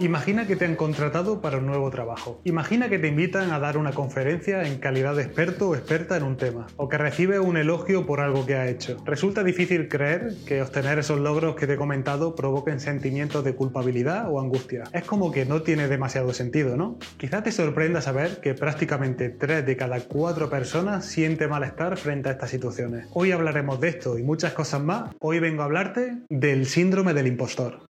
Imagina que te han contratado para un nuevo trabajo. Imagina que te invitan a dar una conferencia en calidad de experto o experta en un tema, o que recibes un elogio por algo que ha hecho. Resulta difícil creer que obtener esos logros que te he comentado provoquen sentimientos de culpabilidad o angustia. Es como que no tiene demasiado sentido, ¿no? Quizá te sorprenda saber que prácticamente 3 de cada 4 personas siente malestar frente a estas situaciones. Hoy hablaremos de esto y muchas cosas más. Hoy vengo a hablarte del síndrome del impostor.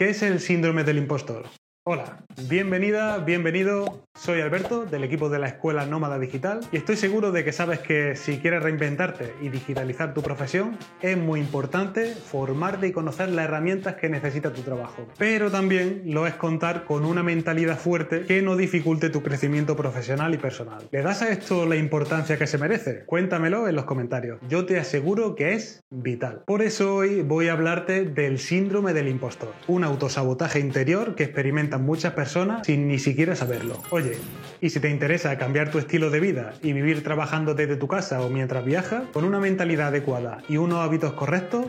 ¿Qué es el síndrome del impostor? Hola, bienvenida, bienvenido. Soy Alberto del equipo de la Escuela Nómada Digital y estoy seguro de que sabes que si quieres reinventarte y digitalizar tu profesión es muy importante formarte y conocer las herramientas que necesita tu trabajo. Pero también lo es contar con una mentalidad fuerte que no dificulte tu crecimiento profesional y personal. ¿Le das a esto la importancia que se merece? Cuéntamelo en los comentarios. Yo te aseguro que es vital. Por eso hoy voy a hablarte del síndrome del impostor, un autosabotaje interior que muchas personas sin ni siquiera saberlo. Oye, y si te interesa cambiar tu estilo de vida y vivir trabajando desde tu casa o mientras viajas, con una mentalidad adecuada y unos hábitos correctos,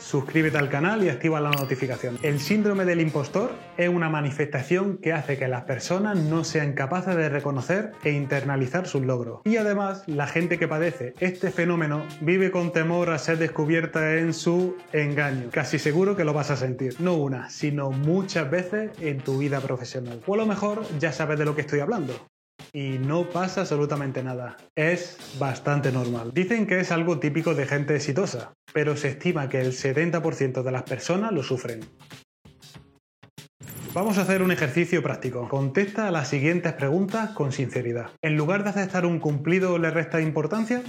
suscríbete al canal y activa la notificación. El síndrome del impostor es una manifestación que hace que las personas no sean capaces de reconocer e internalizar sus logros. Y además, la gente que padece este fenómeno vive con temor a ser descubierta en su engaño. Casi seguro que lo vas a sentir. No una, sino muchas veces en tu vida profesional. O a lo mejor ya sabes de lo que estoy hablando y no pasa absolutamente nada. Es bastante normal. Dicen que es algo típico de gente exitosa, pero se estima que el 70% de las personas lo sufren. Vamos a hacer un ejercicio práctico. Contesta a las siguientes preguntas con sinceridad. ¿En lugar de aceptar un cumplido le resta importancia?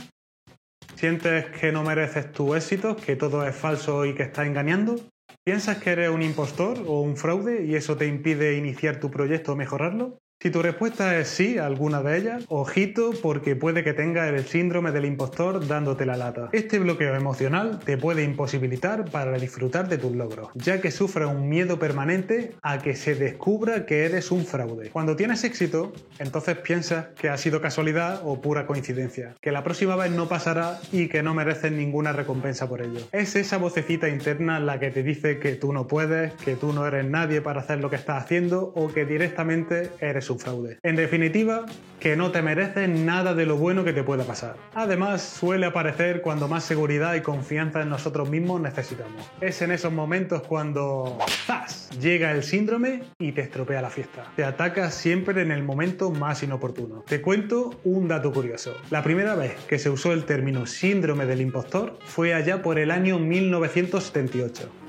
¿Sientes que no mereces tu éxito, que todo es falso y que estás engañando? ¿Piensas que eres un impostor o un fraude y eso te impide iniciar tu proyecto o mejorarlo? Si tu respuesta es sí a alguna de ellas, ojito porque puede que tenga el síndrome del impostor dándote la lata. Este bloqueo emocional te puede imposibilitar para disfrutar de tus logros, ya que sufres un miedo permanente a que se descubra que eres un fraude. Cuando tienes éxito, entonces piensas que ha sido casualidad o pura coincidencia, que la próxima vez no pasará y que no mereces ninguna recompensa por ello. Es esa vocecita interna la que te dice que tú no puedes, que tú no eres nadie para hacer lo que estás haciendo o que directamente eres fraude. En definitiva, que no te mereces nada de lo bueno que te pueda pasar. Además, suele aparecer cuando más seguridad y confianza en nosotros mismos necesitamos. Es en esos momentos cuando ¡zas! llega el síndrome y te estropea la fiesta. Te ataca siempre en el momento más inoportuno. Te cuento un dato curioso. La primera vez que se usó el término síndrome del impostor fue allá por el año 1978.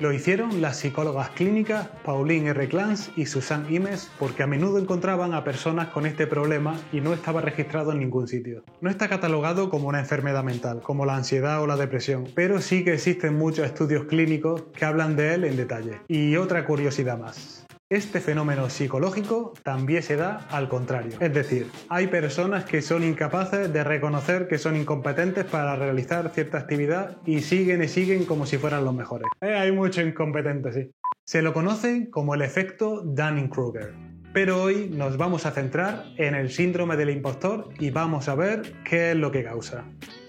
Lo hicieron las psicólogas clínicas Pauline R. Clance y Susan Imes porque a menudo encontraban a personas con este problema y no estaba registrado en ningún sitio. No está catalogado como una enfermedad mental, como la ansiedad o la depresión, pero sí que existen muchos estudios clínicos que hablan de él en detalle. Y otra curiosidad más. Este fenómeno psicológico también se da al contrario. Es decir, hay personas que son incapaces de reconocer que son incompetentes para realizar cierta actividad y siguen y siguen como si fueran los mejores. Eh, hay mucho incompetente, sí. Se lo conoce como el efecto Dunning-Kruger. Pero hoy nos vamos a centrar en el síndrome del impostor y vamos a ver qué es lo que causa.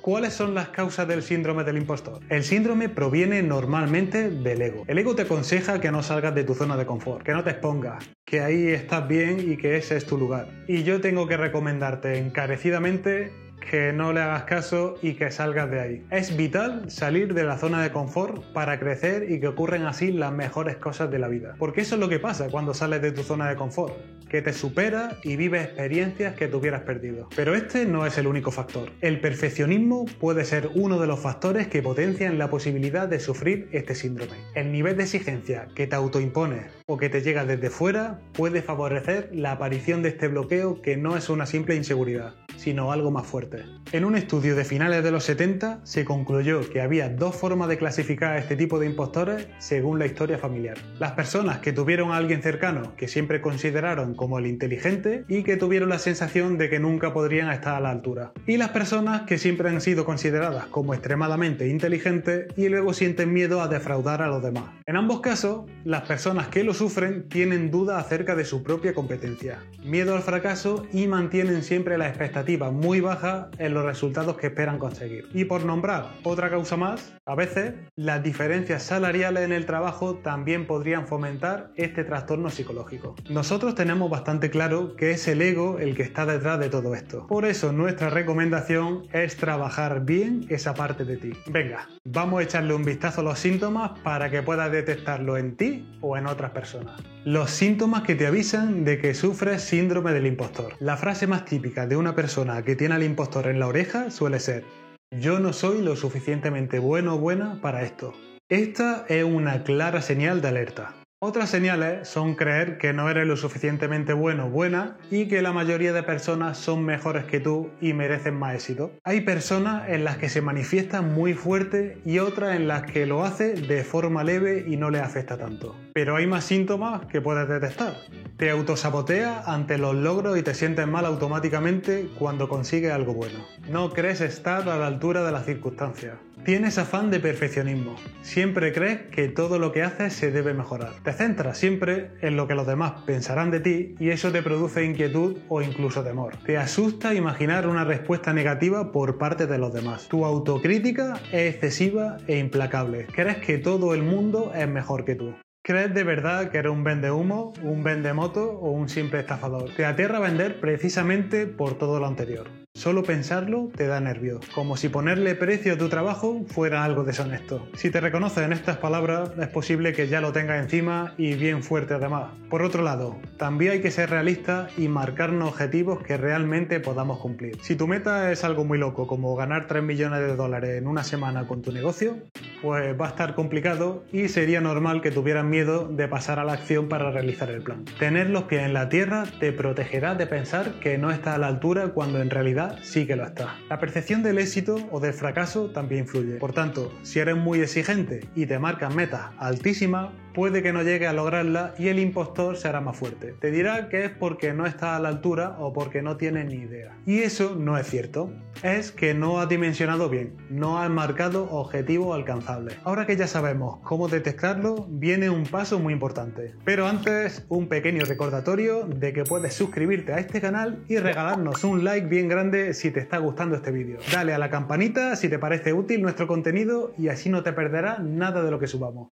¿Cuáles son las causas del síndrome del impostor? El síndrome proviene normalmente del ego. El ego te aconseja que no salgas de tu zona de confort, que no te expongas, que ahí estás bien y que ese es tu lugar. Y yo tengo que recomendarte encarecidamente que no le hagas caso y que salgas de ahí. Es vital salir de la zona de confort para crecer y que ocurren así las mejores cosas de la vida. Porque eso es lo que pasa cuando sales de tu zona de confort, que te supera y vives experiencias que te hubieras perdido. Pero este no es el único factor. El perfeccionismo puede ser uno de los factores que potencian la posibilidad de sufrir este síndrome. El nivel de exigencia que te autoimpones o que te llega desde fuera puede favorecer la aparición de este bloqueo que no es una simple inseguridad, sino algo más fuerte. En un estudio de finales de los 70 se concluyó que había dos formas de clasificar a este tipo de impostores según la historia familiar. Las personas que tuvieron a alguien cercano que siempre consideraron como el inteligente y que tuvieron la sensación de que nunca podrían estar a la altura. Y las personas que siempre han sido consideradas como extremadamente inteligentes y luego sienten miedo a defraudar a los demás. En ambos casos, las personas que lo sufren tienen dudas acerca de su propia competencia, miedo al fracaso y mantienen siempre la expectativa muy baja en los resultados que esperan conseguir. Y por nombrar otra causa más, a veces las diferencias salariales en el trabajo también podrían fomentar este trastorno psicológico. Nosotros tenemos bastante claro que es el ego el que está detrás de todo esto. Por eso nuestra recomendación es trabajar bien esa parte de ti. Venga, vamos a echarle un vistazo a los síntomas para que puedas detectarlo en ti o en otras personas. Los síntomas que te avisan de que sufres síndrome del impostor. La frase más típica de una persona que tiene al impostor en la oreja suele ser yo no soy lo suficientemente bueno o buena para esto. Esta es una clara señal de alerta. Otras señales son creer que no eres lo suficientemente bueno o buena y que la mayoría de personas son mejores que tú y merecen más éxito. Hay personas en las que se manifiesta muy fuerte y otras en las que lo hace de forma leve y no le afecta tanto. Pero hay más síntomas que puedes detectar. Te autosabotea ante los logros y te sientes mal automáticamente cuando consigues algo bueno. No crees estar a la altura de las circunstancias. Tienes afán de perfeccionismo. Siempre crees que todo lo que haces se debe mejorar. Te centras siempre en lo que los demás pensarán de ti y eso te produce inquietud o incluso temor. Te asusta imaginar una respuesta negativa por parte de los demás. Tu autocrítica es excesiva e implacable. Crees que todo el mundo es mejor que tú. ¿Crees de verdad que eres un vende humo, un vende moto o un simple estafador? Te aterra vender precisamente por todo lo anterior. Solo pensarlo te da nervios, como si ponerle precio a tu trabajo fuera algo deshonesto. Si te reconoces en estas palabras, es posible que ya lo tengas encima y bien fuerte además. Por otro lado, también hay que ser realistas y marcarnos objetivos que realmente podamos cumplir. Si tu meta es algo muy loco, como ganar 3 millones de dólares en una semana con tu negocio, pues va a estar complicado y sería normal que tuvieras miedo de pasar a la acción para realizar el plan. Tener los pies en la tierra te protegerá de pensar que no estás a la altura cuando en realidad sí que lo está. La percepción del éxito o del fracaso también influye. Por tanto, si eres muy exigente y te marcas metas altísimas, puede que no llegue a lograrla y el impostor se hará más fuerte. Te dirá que es porque no está a la altura o porque no tiene ni idea. Y eso no es cierto. Es que no has dimensionado bien, no has marcado objetivos alcanzables. Ahora que ya sabemos cómo detectarlo, viene un paso muy importante. Pero antes, un pequeño recordatorio de que puedes suscribirte a este canal y regalarnos un like bien grande si te está gustando este vídeo. Dale a la campanita si te parece útil nuestro contenido y así no te perderás nada de lo que subamos.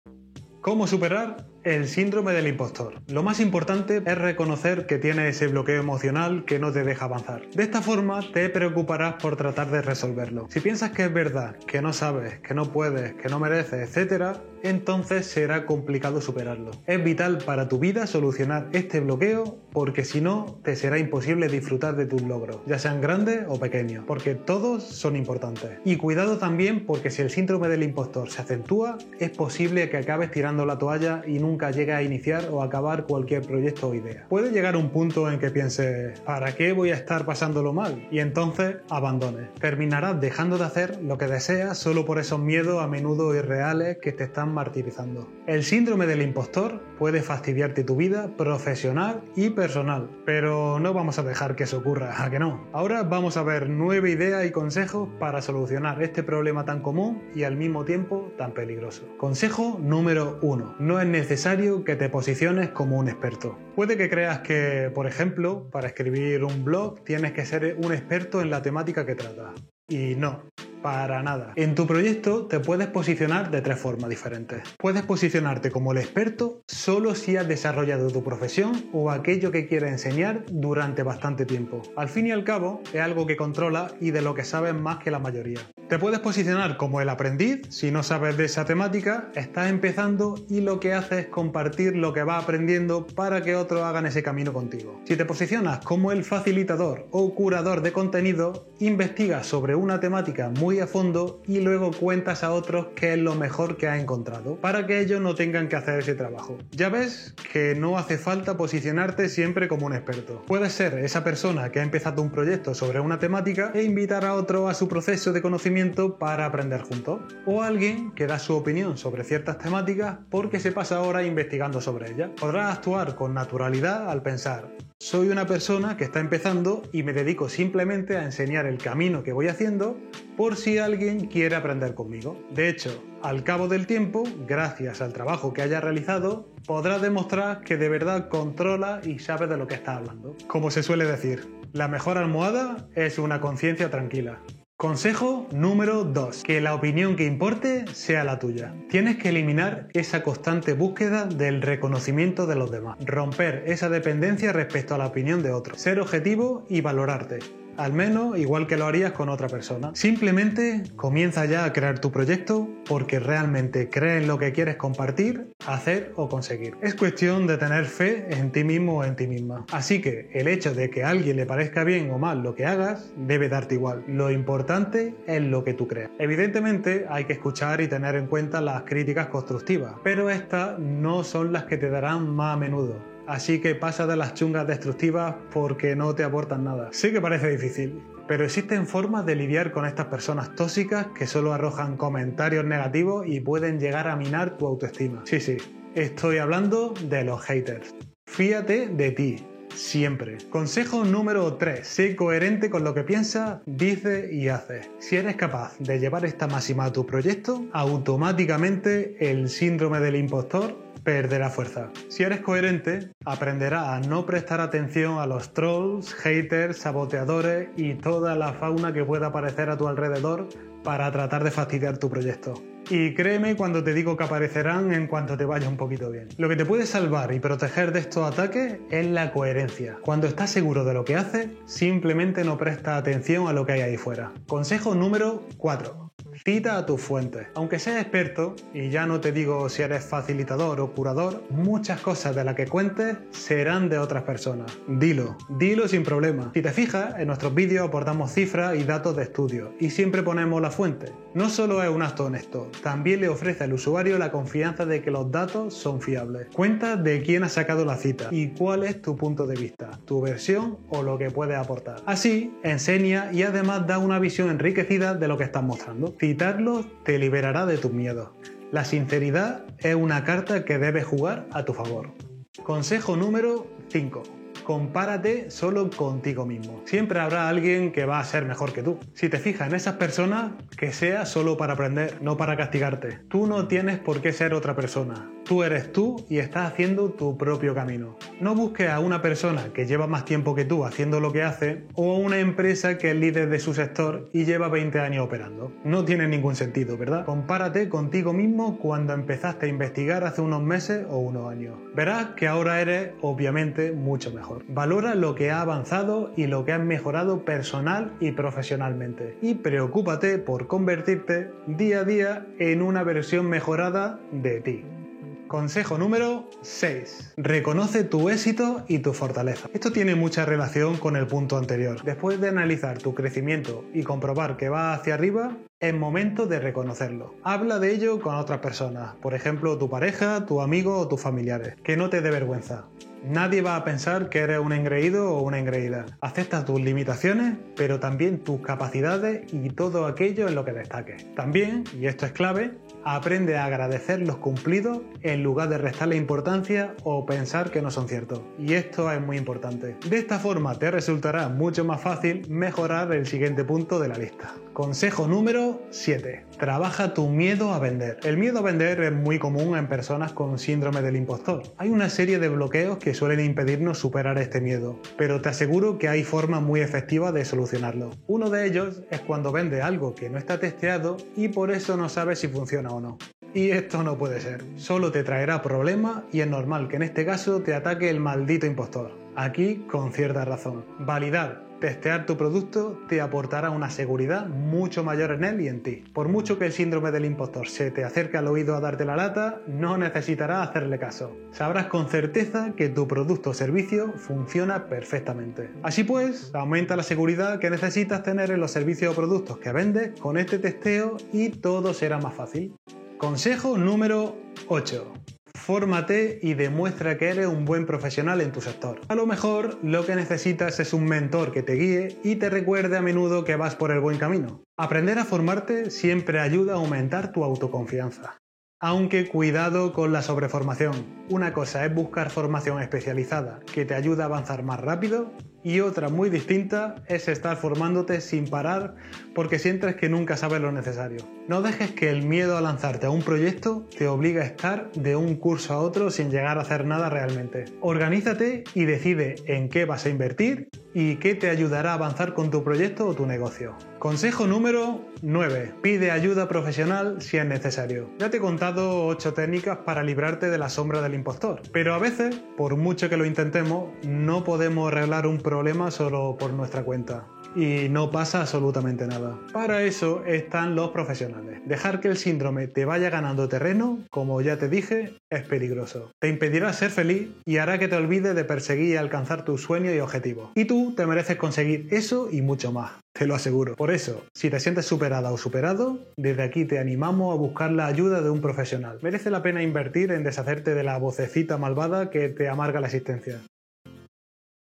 ¿Cómo superar el síndrome del impostor. Lo más importante es reconocer que tienes ese bloqueo emocional que no te deja avanzar. De esta forma te preocuparás por tratar de resolverlo. Si piensas que es verdad, que no sabes, que no puedes, que no mereces, etc., entonces será complicado superarlo. Es vital para tu vida solucionar este bloqueo porque si no te será imposible disfrutar de tus logros, ya sean grandes o pequeños, porque todos son importantes. Y cuidado también porque si el síndrome del impostor se acentúa, es posible que acabes tirando la toalla y nunca nunca llega a iniciar o acabar cualquier proyecto o idea. Puede llegar un punto en que pienses, ¿para qué voy a estar pasándolo mal? Y entonces abandones. Terminarás dejando de hacer lo que deseas solo por esos miedos a menudo irreales que te están martirizando. El síndrome del impostor puede fastidiarte tu vida profesional y personal, pero no vamos a dejar que eso ocurra, ¿a que no? Ahora vamos a ver nueve ideas y consejos para solucionar este problema tan común y al mismo tiempo tan peligroso. Consejo número uno. No es necesario que te posiciones como un experto. Puede que creas que, por ejemplo, para escribir un blog tienes que ser un experto en la temática que tratas. Y no, para nada. En tu proyecto te puedes posicionar de tres formas diferentes. Puedes posicionarte como el experto solo si has desarrollado tu profesión o aquello que quieres enseñar durante bastante tiempo. Al fin y al cabo, es algo que controla y de lo que sabes más que la mayoría. Te puedes posicionar como el aprendiz si no sabes de esa temática, estás empezando y lo que haces es compartir lo que vas aprendiendo para que otros hagan ese camino contigo. Si te posicionas como el facilitador o curador de contenido, investigas sobre una temática muy a fondo y luego cuentas a otros qué es lo mejor que has encontrado, para que ellos no tengan que hacer ese trabajo. Ya ves que no hace falta posicionarte siempre como un experto. Puedes ser esa persona que ha empezado un proyecto sobre una temática e invitar a otro a su proceso de conocimiento para aprender juntos. O alguien que da su opinión sobre ciertas temáticas porque se pasa ahora investigando sobre ellas. Podrás actuar con naturalidad al pensar, soy una persona que está empezando y me dedico simplemente a enseñar el camino que voy haciendo por si alguien quiere aprender conmigo. De hecho, al cabo del tiempo, gracias al trabajo que haya realizado, podrás demostrar que de verdad controla y sabe de lo que está hablando. Como se suele decir, la mejor almohada es una conciencia tranquila. Consejo número 2. Que la opinión que importe sea la tuya. Tienes que eliminar esa constante búsqueda del reconocimiento de los demás. Romper esa dependencia respecto a la opinión de otros. Ser objetivo y valorarte al menos igual que lo harías con otra persona. Simplemente comienza ya a crear tu proyecto porque realmente crees en lo que quieres compartir, hacer o conseguir. Es cuestión de tener fe en ti mismo o en ti misma. Así que el hecho de que a alguien le parezca bien o mal lo que hagas debe darte igual. Lo importante es lo que tú creas. Evidentemente hay que escuchar y tener en cuenta las críticas constructivas, pero estas no son las que te darán más a menudo. Así que pasa de las chungas destructivas porque no te aportan nada. Sé que parece difícil, pero existen formas de lidiar con estas personas tóxicas que solo arrojan comentarios negativos y pueden llegar a minar tu autoestima. Sí, sí, estoy hablando de los haters. Fíate de ti, siempre. Consejo número 3. Sé coherente con lo que piensas, dices y haces. Si eres capaz de llevar esta máxima a tu proyecto, automáticamente el síndrome del impostor perderá fuerza. Si eres coherente, aprenderás a no prestar atención a los trolls, haters, saboteadores y toda la fauna que pueda aparecer a tu alrededor para tratar de fastidiar tu proyecto. Y créeme cuando te digo que aparecerán en cuanto te vaya un poquito bien. Lo que te puede salvar y proteger de estos ataques es la coherencia. Cuando estás seguro de lo que haces, simplemente no presta atención a lo que hay ahí fuera. Consejo número 4. Cita a tus fuentes. Aunque seas experto, y ya no te digo si eres facilitador o curador, muchas cosas de las que cuentes serán de otras personas. Dilo, dilo sin problema. Si te fijas, en nuestros vídeos aportamos cifras y datos de estudio, y siempre ponemos la fuente. No solo es un acto honesto, también le ofrece al usuario la confianza de que los datos son fiables. Cuenta de quién ha sacado la cita y cuál es tu punto de vista, tu versión o lo que puedes aportar. Así, enseña y además da una visión enriquecida de lo que estás mostrando. Citarlo te liberará de tus miedos. La sinceridad es una carta que debes jugar a tu favor. Consejo número 5 compárate solo contigo mismo. Siempre habrá alguien que va a ser mejor que tú. Si te fijas en esas personas, que sea solo para aprender, no para castigarte. Tú no tienes por qué ser otra persona. Tú eres tú y estás haciendo tu propio camino. No busques a una persona que lleva más tiempo que tú haciendo lo que hace o a una empresa que es líder de su sector y lleva 20 años operando. No tiene ningún sentido, ¿verdad? Compárate contigo mismo cuando empezaste a investigar hace unos meses o unos años. Verás que ahora eres obviamente mucho mejor. Valora lo que ha avanzado y lo que has mejorado personal y profesionalmente. Y preocúpate por convertirte día a día en una versión mejorada de ti. Consejo número 6. Reconoce tu éxito y tu fortaleza. Esto tiene mucha relación con el punto anterior. Después de analizar tu crecimiento y comprobar que va hacia arriba, es momento de reconocerlo. Habla de ello con otras personas, por ejemplo tu pareja, tu amigo o tus familiares. Que no te dé vergüenza. Nadie va a pensar que eres un engreído o una engreída. Acepta tus limitaciones, pero también tus capacidades y todo aquello en lo que destaques. También, y esto es clave, aprende a agradecer los cumplidos en lugar de restarle importancia o pensar que no son ciertos. Y esto es muy importante. De esta forma te resultará mucho más fácil mejorar el siguiente punto de la lista. Consejo número 7. Trabaja tu miedo a vender. El miedo a vender es muy común en personas con síndrome del impostor. Hay una serie de bloqueos que suelen impedirnos superar este miedo, pero te aseguro que hay formas muy efectivas de solucionarlo. Uno de ellos es cuando vende algo que no está testeado y por eso no sabes si funciona o no. Y esto no puede ser. Solo te traerá problemas y es normal que en este caso te ataque el maldito impostor. Aquí con cierta razón. Validar Testear tu producto te aportará una seguridad mucho mayor en él y en ti. Por mucho que el síndrome del impostor se te acerque al oído a darte la lata, no necesitarás hacerle caso. Sabrás con certeza que tu producto o servicio funciona perfectamente. Así pues, aumenta la seguridad que necesitas tener en los servicios o productos que vendes con este testeo y todo será más fácil. Consejo número 8. Fórmate y demuestra que eres un buen profesional en tu sector. A lo mejor lo que necesitas es un mentor que te guíe y te recuerde a menudo que vas por el buen camino. Aprender a formarte siempre ayuda a aumentar tu autoconfianza. Aunque cuidado con la sobreformación. Una cosa es buscar formación especializada que te ayuda a avanzar más rápido y otra muy distinta es estar formándote sin parar porque sientes que nunca sabes lo necesario. No dejes que el miedo a lanzarte a un proyecto te obligue a estar de un curso a otro sin llegar a hacer nada realmente. Organízate y decide en qué vas a invertir y qué te ayudará a avanzar con tu proyecto o tu negocio. Consejo número 9. Pide ayuda profesional si es necesario. Ya te he contado 8 técnicas para librarte de la sombra del impostor, pero a veces, por mucho que lo intentemos, no podemos arreglar un problema solo por nuestra cuenta y no pasa absolutamente nada. Para eso están los profesionales. Dejar que el síndrome te vaya ganando terreno, como ya te dije, es peligroso. Te impedirá ser feliz y hará que te olvides de perseguir y alcanzar tus sueños y objetivos. Y tú te mereces conseguir eso y mucho más. Te lo aseguro. Por eso, si te sientes superada o superado, desde aquí te animamos a buscar la ayuda de un profesional. Merece la pena invertir en deshacerte de la vocecita malvada que te amarga la existencia.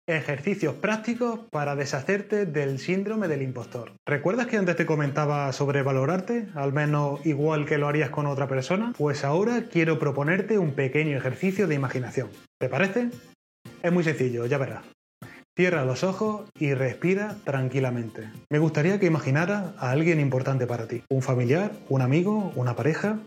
Ejercicios prácticos para deshacerte del síndrome del impostor. ¿Recuerdas que antes te comentaba sobre valorarte, al menos igual que lo harías con otra persona? Pues ahora quiero proponerte un pequeño ejercicio de imaginación. ¿Te parece? Es muy sencillo, ya verás. Cierra los ojos y respira tranquilamente. Me gustaría que imaginaras a alguien importante para ti. Un familiar, un amigo, una pareja.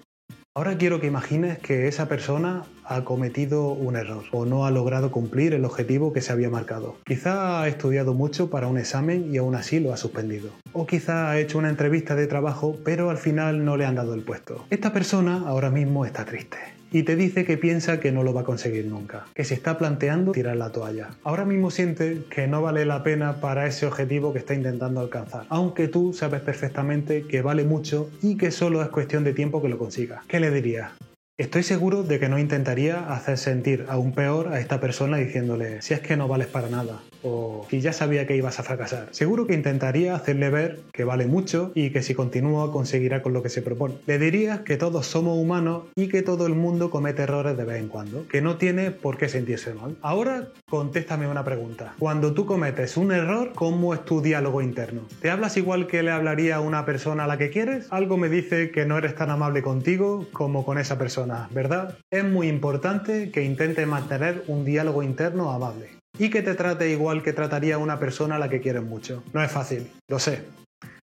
Ahora quiero que imagines que esa persona ha cometido un error o no ha logrado cumplir el objetivo que se había marcado. Quizá ha estudiado mucho para un examen y aún así lo ha suspendido. O quizá ha hecho una entrevista de trabajo pero al final no le han dado el puesto. Esta persona ahora mismo está triste y te dice que piensa que no lo va a conseguir nunca, que se está planteando tirar la toalla. Ahora mismo siente que no vale la pena para ese objetivo que está intentando alcanzar, aunque tú sabes perfectamente que vale mucho y que solo es cuestión de tiempo que lo consiga. ¿Qué le dirías? Estoy seguro de que no intentaría hacer sentir aún peor a esta persona diciéndole si es que no vales para nada o si ya sabía que ibas a fracasar. Seguro que intentaría hacerle ver que vale mucho y que si continúa conseguirá con lo que se propone. Le diría que todos somos humanos y que todo el mundo comete errores de vez en cuando, que no tiene por qué sentirse mal. Ahora contéstame una pregunta. Cuando tú cometes un error, ¿cómo es tu diálogo interno? ¿Te hablas igual que le hablaría a una persona a la que quieres? Algo me dice que no eres tan amable contigo como con esa persona ¿verdad? Es muy importante que intentes mantener un diálogo interno amable y que te trate igual que trataría una persona a la que quieres mucho. No es fácil, lo sé.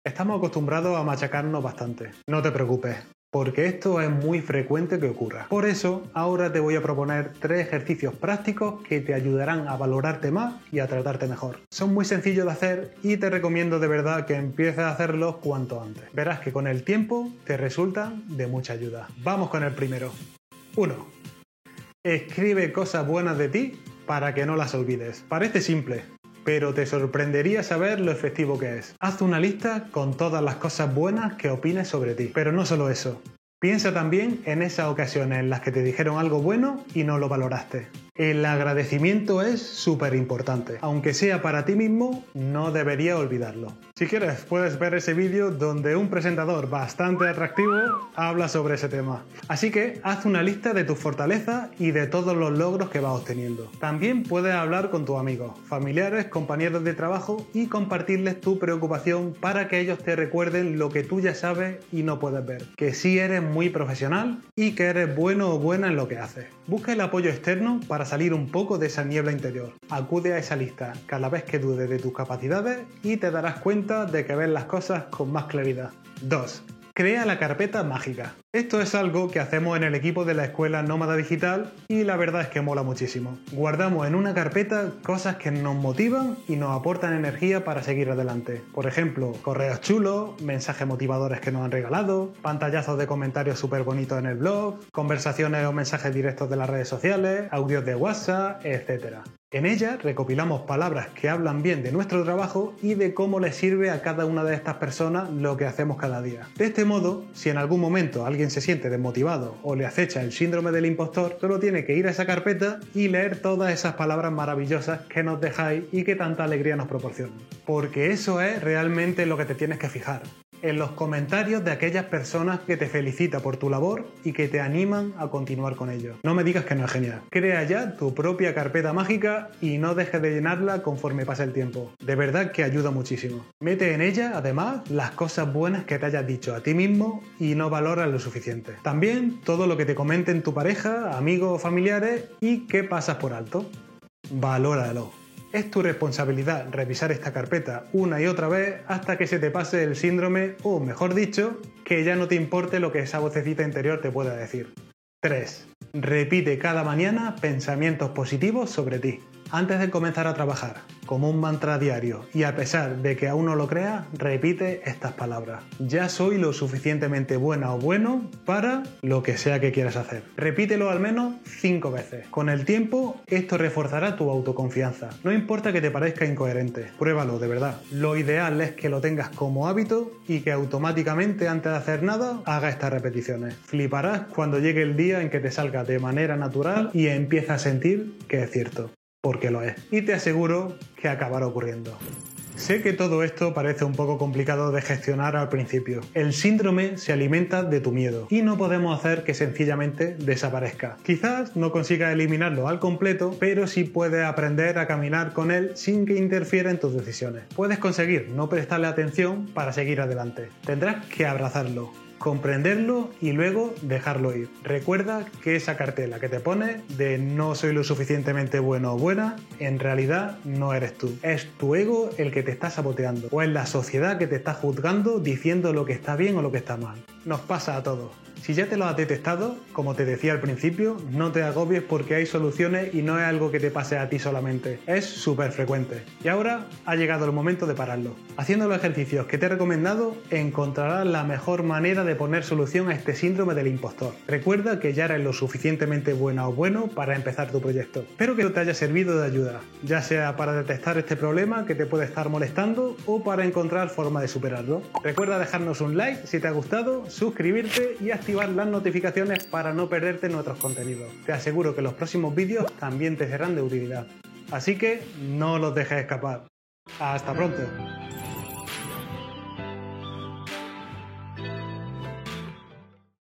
Estamos acostumbrados a machacarnos bastante. No te preocupes, porque esto es muy frecuente que ocurra. Por eso, ahora te voy a proponer tres ejercicios prácticos que te ayudarán a valorarte más y a tratarte mejor. Son muy sencillos de hacer y te recomiendo de verdad que empieces a hacerlos cuanto antes. Verás que con el tiempo te resultan de mucha ayuda. Vamos con el primero. 1. Escribe cosas buenas de ti para que no las olvides. Parece simple, pero te sorprendería saber lo efectivo que es. Haz una lista con todas las cosas buenas que opines sobre ti. Pero no solo eso. Piensa también en esas ocasiones en las que te dijeron algo bueno y no lo valoraste. El agradecimiento es súper importante. Aunque sea para ti mismo, no debería olvidarlo. Si quieres, puedes ver ese vídeo donde un presentador bastante atractivo habla sobre ese tema. Así que haz una lista de tus fortalezas y de todos los logros que vas obteniendo. También puedes hablar con tus amigos, familiares, compañeros de trabajo y compartirles tu preocupación para que ellos te recuerden lo que tú ya sabes y no puedes ver. Que sí eres muy profesional y que eres bueno o buena en lo que haces. Busca el apoyo externo para salir un poco de esa niebla interior. Acude a esa lista cada vez que dudes de tus capacidades y te darás cuenta de que ves las cosas con más claridad. 2. Crea la carpeta mágica. Esto es algo que hacemos en el equipo de la escuela Nómada Digital y la verdad es que mola muchísimo. Guardamos en una carpeta cosas que nos motivan y nos aportan energía para seguir adelante. Por ejemplo, correos chulos, mensajes motivadores que nos han regalado, pantallazos de comentarios súper bonitos en el blog, conversaciones o mensajes directos de las redes sociales, audios de WhatsApp, etc. En ella recopilamos palabras que hablan bien de nuestro trabajo y de cómo le sirve a cada una de estas personas lo que hacemos cada día. De este modo, si en algún momento alguien se siente desmotivado o le acecha el síndrome del impostor, solo tiene que ir a esa carpeta y leer todas esas palabras maravillosas que nos dejáis y que tanta alegría nos proporcionan. Porque eso es realmente lo que te tienes que fijar en los comentarios de aquellas personas que te felicitan por tu labor y que te animan a continuar con ello. No me digas que no es genial. Crea ya tu propia carpeta mágica y no dejes de llenarla conforme pase el tiempo. De verdad que ayuda muchísimo. Mete en ella, además, las cosas buenas que te hayas dicho a ti mismo y no valoras lo suficiente. También todo lo que te comenten tu pareja, amigos o familiares y que pasas por alto. Valóralo. Es tu responsabilidad revisar esta carpeta una y otra vez hasta que se te pase el síndrome o, mejor dicho, que ya no te importe lo que esa vocecita interior te pueda decir. 3. Repite cada mañana pensamientos positivos sobre ti. Antes de comenzar a trabajar, como un mantra diario, y a pesar de que aún no lo creas, repite estas palabras. Ya soy lo suficientemente buena o bueno para lo que sea que quieras hacer. Repítelo al menos 5 veces. Con el tiempo, esto reforzará tu autoconfianza. No importa que te parezca incoherente, pruébalo de verdad. Lo ideal es que lo tengas como hábito y que automáticamente antes de hacer nada haga estas repeticiones. Fliparás cuando llegue el día en que te salga de manera natural y empiezas a sentir que es cierto porque lo es. Y te aseguro que acabará ocurriendo. Sé que todo esto parece un poco complicado de gestionar al principio. El síndrome se alimenta de tu miedo y no podemos hacer que sencillamente desaparezca. Quizás no consiga eliminarlo al completo, pero sí puedes aprender a caminar con él sin que interfiera en tus decisiones. Puedes conseguir no prestarle atención para seguir adelante. Tendrás que abrazarlo, comprenderlo y luego dejarlo ir. Recuerda que esa cartela que te pone de no soy lo suficientemente bueno o buena, en realidad no eres tú. Es tu ego el que te está saboteando o es la sociedad que te está juzgando diciendo lo que está bien o lo que está mal. Nos pasa a todos. Si ya te lo has detectado, como te decía al principio, no te agobies porque hay soluciones y no es algo que te pase a ti solamente. Es súper frecuente. Y ahora ha llegado el momento de pararlo. Haciendo los ejercicios que te he recomendado, encontrarás la mejor manera de poner solución a este síndrome del impostor. Recuerda que ya eres lo suficientemente buena o bueno para empezar tu proyecto. Espero que te haya servido de ayuda, ya sea para detectar este problema que te puede estar molestando o para encontrar forma de superarlo. Recuerda dejarnos un like si te ha gustado, suscribirte y activar las notificaciones para no perderte nuestros contenidos. Te aseguro que los próximos vídeos también te serán de utilidad. Así que no los dejes escapar. Hasta pronto.